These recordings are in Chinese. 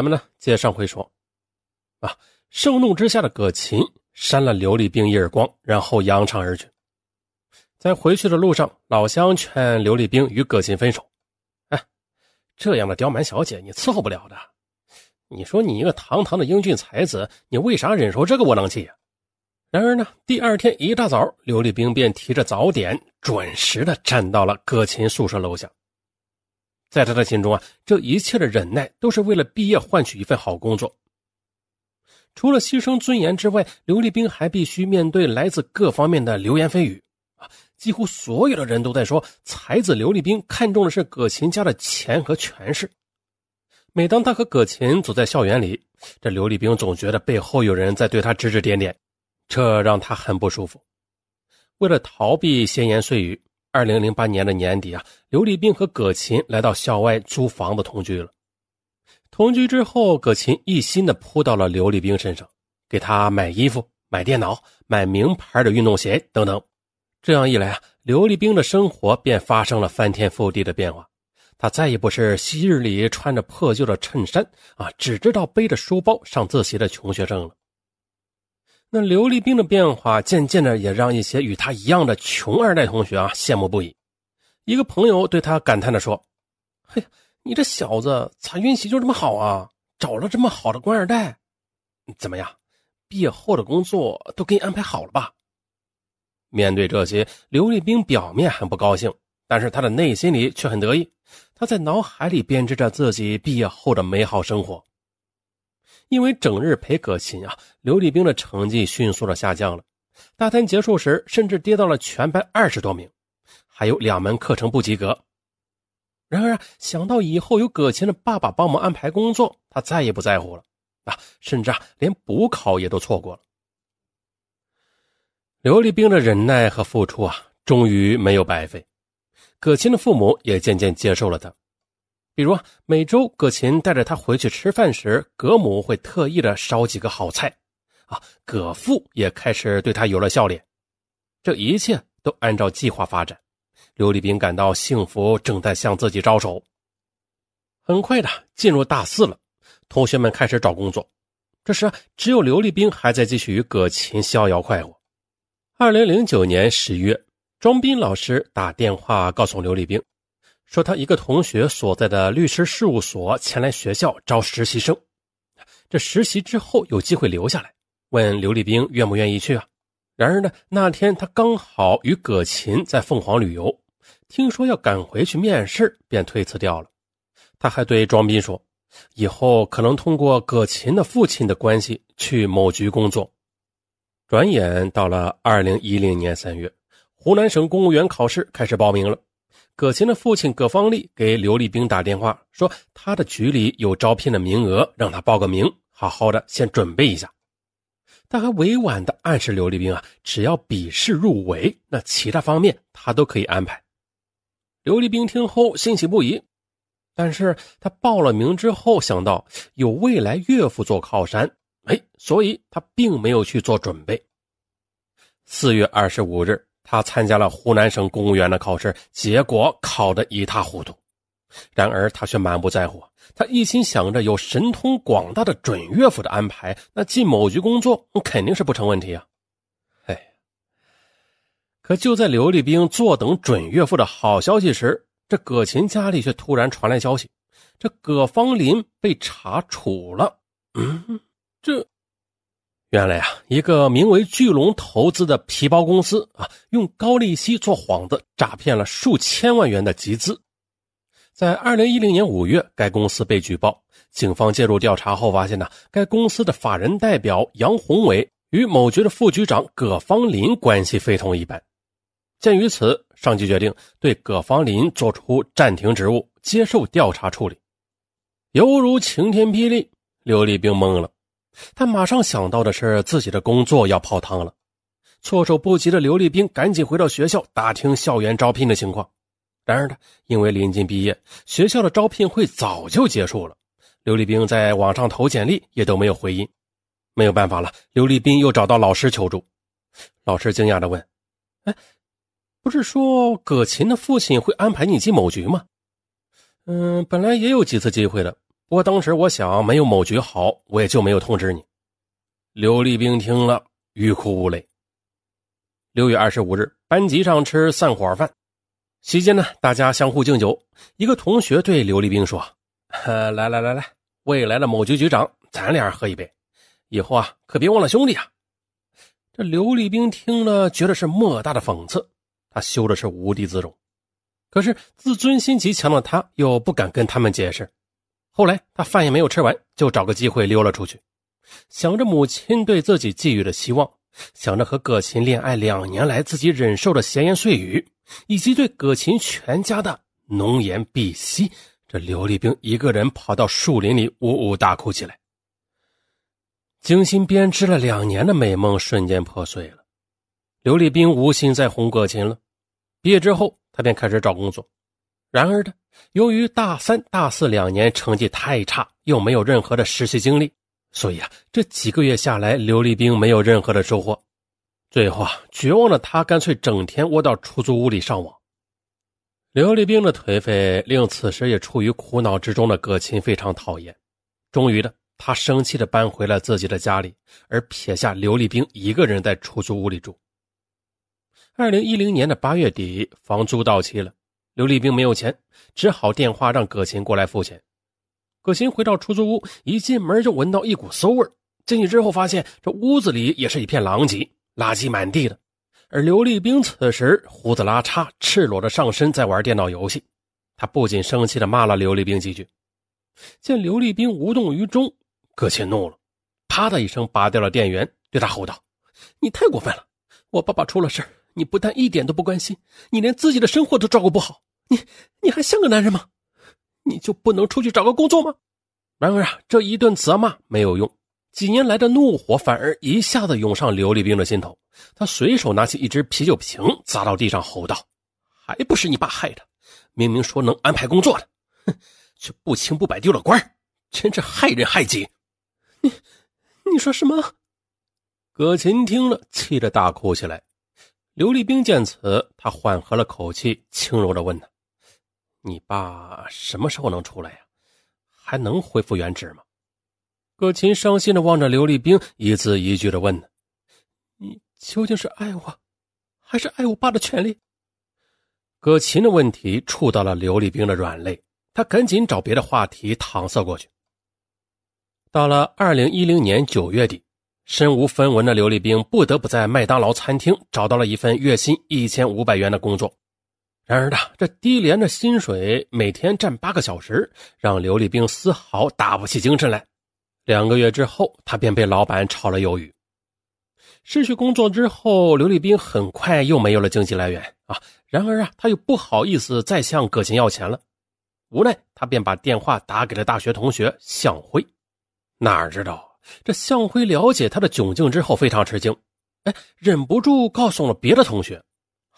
咱们呢接上回说，啊，盛怒之下的葛琴扇了刘立兵一耳光，然后扬长而去。在回去的路上，老乡劝刘立兵与葛琴分手。哎，这样的刁蛮小姐你伺候不了的。你说你一个堂堂的英俊才子，你为啥忍受这个窝囊气呀？然而呢，第二天一大早，刘立兵便提着早点，准时的站到了葛琴宿舍楼下。在他的心中啊，这一切的忍耐都是为了毕业换取一份好工作。除了牺牲尊严之外，刘立兵还必须面对来自各方面的流言蜚语啊！几乎所有的人都在说，才子刘立兵看中的是葛琴家的钱和权势。每当他和葛琴走在校园里，这刘立兵总觉得背后有人在对他指指点点，这让他很不舒服。为了逃避闲言碎语。二零零八年的年底啊，刘立兵和葛琴来到校外租房子同居了。同居之后，葛琴一心的扑到了刘立兵身上，给他买衣服、买电脑、买名牌的运动鞋等等。这样一来啊，刘立兵的生活便发生了翻天覆地的变化。他再也不是昔日里穿着破旧的衬衫啊，只知道背着书包上自习的穷学生了。那刘立兵的变化，渐渐的也让一些与他一样的穷二代同学啊羡慕不已。一个朋友对他感叹的说：“嘿，你这小子咋运气就这么好啊？找了这么好的官二代，怎么样？毕业后的工作都给你安排好了吧？”面对这些，刘立兵表面很不高兴，但是他的内心里却很得意。他在脑海里编织着自己毕业后的美好生活。因为整日陪葛琴啊，刘立兵的成绩迅速的下降了。大三结束时，甚至跌到了全班二十多名，还有两门课程不及格。然而，想到以后有葛琴的爸爸帮忙安排工作，他再也不在乎了啊，甚至啊，连补考也都错过了。刘立兵的忍耐和付出啊，终于没有白费。葛琴的父母也渐渐接受了他。比如，每周葛琴带着他回去吃饭时，葛母会特意的烧几个好菜，啊，葛父也开始对他有了笑脸。这一切都按照计划发展，刘立兵感到幸福正在向自己招手。很快的进入大四了，同学们开始找工作，这时只有刘立兵还在继续与葛琴逍遥快活。二零零九年十月，庄斌老师打电话告诉刘立兵。说他一个同学所在的律师事务所前来学校招实习生，这实习之后有机会留下来，问刘立兵愿不愿意去啊？然而呢，那天他刚好与葛琴在凤凰旅游，听说要赶回去面试，便推辞掉了。他还对庄斌说，以后可能通过葛琴的父亲的关系去某局工作。转眼到了二零一零年三月，湖南省公务员考试开始报名了。葛琴的父亲葛方立给刘立兵打电话说，他的局里有招聘的名额，让他报个名，好好的先准备一下。他还委婉的暗示刘立兵啊，只要笔试入围，那其他方面他都可以安排。刘立兵听后欣喜不已，但是他报了名之后，想到有未来岳父做靠山，哎，所以他并没有去做准备。四月二十五日。他参加了湖南省公务员的考试，结果考得一塌糊涂。然而他却满不在乎，他一心想着有神通广大的准岳父的安排，那进某局工作肯定是不成问题啊！哎，可就在刘立兵坐等准岳父的好消息时，这葛琴家里却突然传来消息，这葛芳林被查处了。嗯，这。原来啊，一个名为巨龙投资的皮包公司啊，用高利息做幌子，诈骗了数千万元的集资。在二零一零年五月，该公司被举报，警方介入调查后发现呢，该公司的法人代表杨宏伟与某局的副局长葛方林关系非同一般。鉴于此，上级决定对葛方林作出暂停职务，接受调查处理。犹如晴天霹雳，刘立兵懵了。他马上想到的是自己的工作要泡汤了，措手不及的刘立兵赶紧回到学校打听校园招聘的情况。然而呢，因为临近毕业，学校的招聘会早就结束了。刘立兵在网上投简历也都没有回音，没有办法了，刘立兵又找到老师求助。老师惊讶地问：“哎，不是说葛琴的父亲会安排你进某局吗？”“嗯，本来也有几次机会的。”不过当时我想没有某局好，我也就没有通知你。”刘立兵听了，欲哭无泪。六月二十五日，班级上吃散伙饭，席间呢，大家相互敬酒。一个同学对刘立兵说：“来来来来，未来的某局局长，咱俩喝一杯，以后啊，可别忘了兄弟啊。”这刘立兵听了，觉得是莫大的讽刺，他羞的是无地自容。可是自尊心极强的他，又不敢跟他们解释。后来他饭也没有吃完，就找个机会溜了出去，想着母亲对自己寄予的希望。想着和葛琴恋爱两年来自己忍受的闲言碎语，以及对葛琴全家的浓言鄙息，这刘立兵一个人跑到树林里呜呜大哭起来。精心编织了两年的美梦瞬间破碎了。刘立兵无心再哄葛琴了。毕业之后，他便开始找工作。然而呢，由于大三、大四两年成绩太差，又没有任何的实习经历。所以啊，这几个月下来，刘立兵没有任何的收获。最后啊，绝望的他干脆整天窝到出租屋里上网。刘立兵的颓废令此时也处于苦恼之中的葛琴非常讨厌。终于的，他生气的搬回了自己的家里，而撇下刘立兵一个人在出租屋里住。二零一零年的八月底，房租到期了，刘立兵没有钱，只好电话让葛琴过来付钱。葛琴回到出租屋，一进门就闻到一股馊味进去之后，发现这屋子里也是一片狼藉，垃圾满地的。而刘立兵此时胡子拉碴，赤裸着上身，在玩电脑游戏。他不仅生气的骂了刘立兵几句，见刘立兵无动于衷，葛琴怒了，啪的一声拔掉了电源，对他吼道：“你太过分了！我爸爸出了事你不但一点都不关心，你连自己的生活都照顾不好，你你还像个男人吗？”你就不能出去找个工作吗？然而啊，这一顿责骂没有用，几年来的怒火反而一下子涌上刘立兵的心头。他随手拿起一只啤酒瓶砸到地上，吼道：“还不是你爸害的！明明说能安排工作的，哼，却不清不白丢了官，真是害人害己！”你，你说什么？葛琴听了，气得大哭起来。刘立兵见此，他缓和了口气，轻柔的问他。你爸什么时候能出来呀？还能恢复原职吗？葛琴伤心的望着刘立兵，一字一句的问：“你究竟是爱我，还是爱我爸的权利？”葛琴的问题触到了刘立兵的软肋，他赶紧找别的话题搪塞过去。到了二零一零年九月底，身无分文的刘立兵不得不在麦当劳餐厅找到了一份月薪一千五百元的工作。然而呢，这低廉的薪水，每天站八个小时，让刘立兵丝毫打不起精神来。两个月之后，他便被老板炒了鱿鱼。失去工作之后，刘立兵很快又没有了经济来源啊。然而啊，他又不好意思再向葛琴要钱了，无奈他便把电话打给了大学同学向辉。哪知道这向辉了解他的窘境之后，非常吃惊，哎，忍不住告诉了别的同学。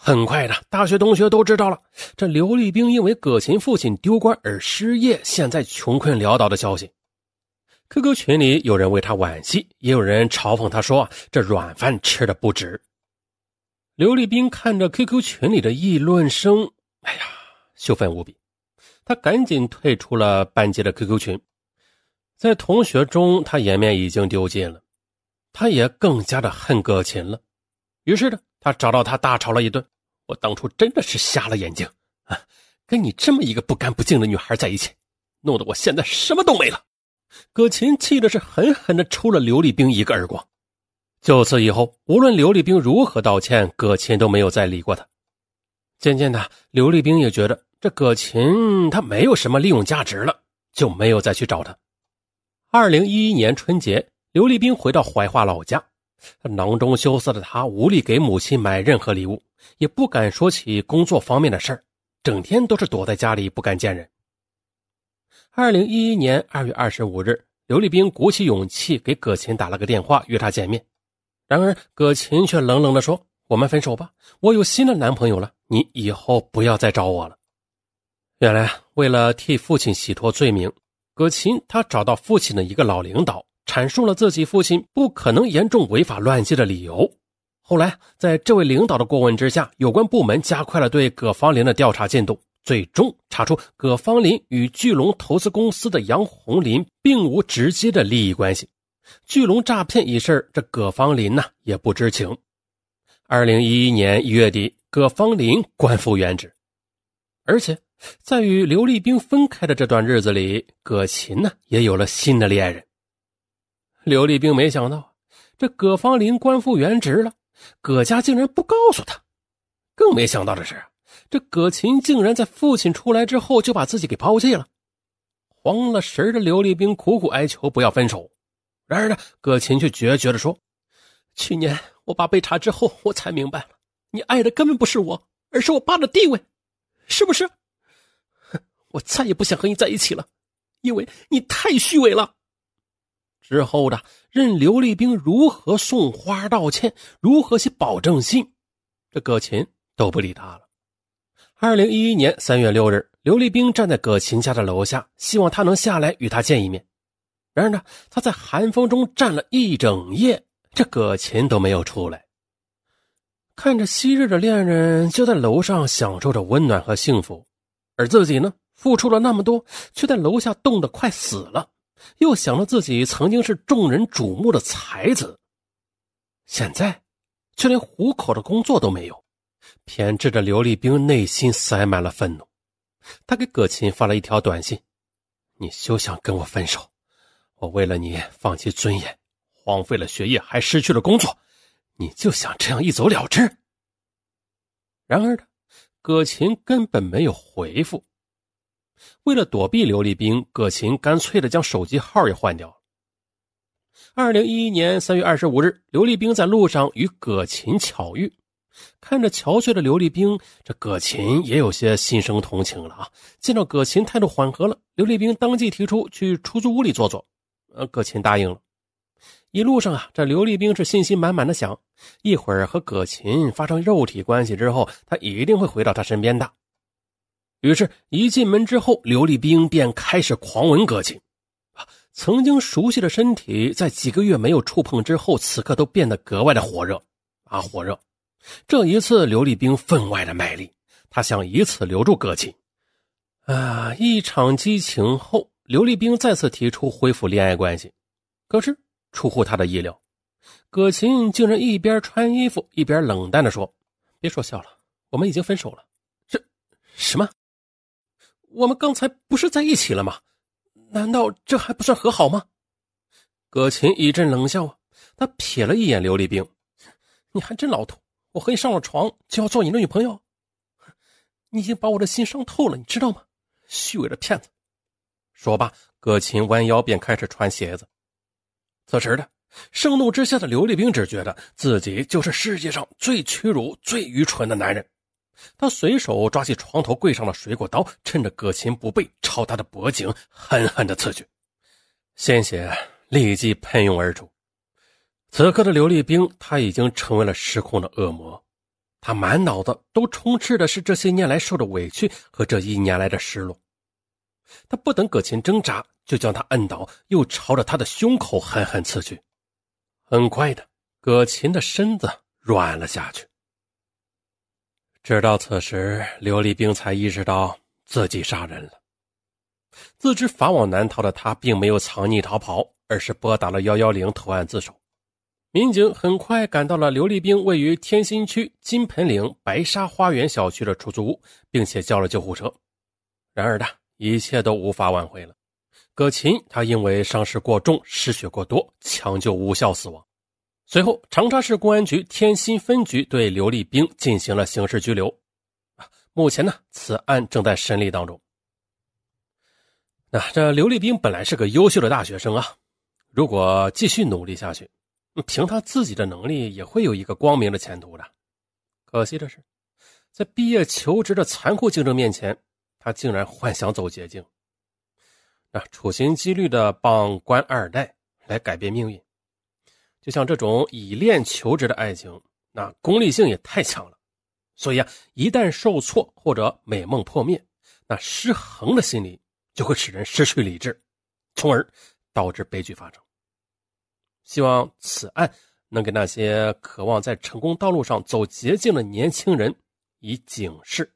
很快的，大学同学都知道了这刘立兵因为葛琴父亲丢官而失业，现在穷困潦倒的消息。QQ 群里有人为他惋惜，也有人嘲讽他说：“这软饭吃的不值。”刘立兵看着 QQ 群里的议论声，哎呀，羞愤无比。他赶紧退出了班级的 QQ 群，在同学中，他颜面已经丢尽了，他也更加的恨葛琴了。于是呢，他找到他大吵了一顿。我当初真的是瞎了眼睛啊！跟你这么一个不干不净的女孩在一起，弄得我现在什么都没了。葛琴气的是狠狠的抽了刘立兵一个耳光。就此以后，无论刘立兵如何道歉，葛琴都没有再理过他。渐渐的，刘立兵也觉得这葛琴他没有什么利用价值了，就没有再去找他。二零一一年春节，刘立兵回到怀化老家。囊中羞涩的他无力给母亲买任何礼物，也不敢说起工作方面的事儿，整天都是躲在家里不敢见人。二零一一年二月二十五日，刘立兵鼓起勇气给葛琴打了个电话，约她见面。然而葛琴却冷冷地说：“我们分手吧，我有新的男朋友了，你以后不要再找我了。”原来，为了替父亲洗脱罪名，葛琴她找到父亲的一个老领导。阐述了自己父亲不可能严重违法乱纪的理由。后来，在这位领导的过问之下，有关部门加快了对葛方林的调查进度，最终查出葛方林与巨龙投资公司的杨红林并无直接的利益关系，巨龙诈骗一事，这葛方林呢也不知情。二零一一年一月底，葛方林官复原职，而且在与刘立兵分开的这段日子里，葛琴呢也有了新的恋人。刘立兵没想到，这葛方林官复原职了，葛家竟然不告诉他。更没想到的是。这葛琴竟然在父亲出来之后就把自己给抛弃了，慌了神的刘立兵苦苦哀求不要分手，然而呢，葛琴却决绝的说：“去年我爸被查之后，我才明白了，你爱的根本不是我，而是我爸的地位，是不是？哼我再也不想和你在一起了，因为你太虚伪了。”之后的任刘立兵如何送花道歉，如何写保证信，这葛琴都不理他了。二零一一年三月六日，刘立兵站在葛琴家的楼下，希望他能下来与他见一面。然而呢，他在寒风中站了一整夜，这葛琴都没有出来。看着昔日的恋人就在楼上享受着温暖和幸福，而自己呢，付出了那么多，却在楼下冻得快死了。又想到自己曾经是众人瞩目的才子，现在却连糊口的工作都没有。偏执的刘立兵内心塞满了愤怒，他给葛琴发了一条短信：“你休想跟我分手，我为了你放弃尊严，荒废了学业，还失去了工作，你就想这样一走了之？”然而，葛琴根本没有回复。为了躲避刘立兵，葛琴干脆的将手机号也换掉了。二零一一年三月二十五日，刘立兵在路上与葛琴巧遇。看着憔悴的刘立兵，这葛琴也有些心生同情了啊！见到葛琴态度缓和了，刘立兵当即提出去出租屋里坐坐。呃，葛琴答应了。一路上啊，这刘立兵是信心满满的想，一会儿和葛琴发生肉体关系之后，他一定会回到他身边的。于是，一进门之后，刘立兵便开始狂吻葛琴。啊，曾经熟悉的身体，在几个月没有触碰之后，此刻都变得格外的火热，啊，火热。这一次，刘立兵分外的卖力，他想以此留住葛琴。啊，一场激情后，刘立兵再次提出恢复恋爱关系。可是出乎他的意料，葛琴竟然一边穿衣服一边冷淡的说：“别说笑了，我们已经分手了。”这什么？我们刚才不是在一起了吗？难道这还不算和好吗？葛琴一阵冷笑啊，他瞥了一眼刘立兵：“你还真老土。”我和你上了床，就要做你的女朋友？你已经把我的心伤透了，你知道吗？虚伪的骗子！说罢，葛琴弯腰便开始穿鞋子。此时的盛怒之下的刘立兵只觉得自己就是世界上最屈辱、最愚蠢的男人。他随手抓起床头柜上的水果刀，趁着葛琴不备，朝他的脖颈狠狠地刺去，鲜血立即喷涌而出。此刻的刘立兵，他已经成为了失控的恶魔，他满脑子都充斥的是这些年来受的委屈和这一年来的失落。他不等葛琴挣扎，就将他摁倒，又朝着他的胸口狠狠刺去。很快的，葛琴的身子软了下去。直到此时，刘立兵才意识到自己杀人了。自知法网难逃的他，并没有藏匿逃跑，而是拨打了幺幺零投案自首。民警很快赶到了刘立兵位于天心区金盆岭白沙花园小区的出租屋，并且叫了救护车。然而呢，一切都无法挽回了。葛琴他因为伤势过重、失血过多，抢救无效死亡。随后，长沙市公安局天心分局对刘立兵进行了刑事拘留。目前呢，此案正在审理当中。那这刘立兵本来是个优秀的大学生啊，如果继续努力下去。凭他自己的能力，也会有一个光明的前途的。可惜的是，在毕业求职的残酷竞争面前，他竟然幻想走捷径，那处心积虑的帮官二代来改变命运。就像这种以恋求职的爱情，那功利性也太强了。所以啊，一旦受挫或者美梦破灭，那失衡的心理就会使人失去理智，从而导致悲剧发生。希望此案能给那些渴望在成功道路上走捷径的年轻人以警示。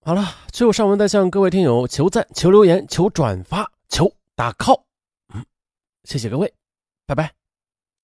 好了，最后上文再向各位听友求赞、求留言、求转发、求打 call。嗯，谢谢各位，拜拜。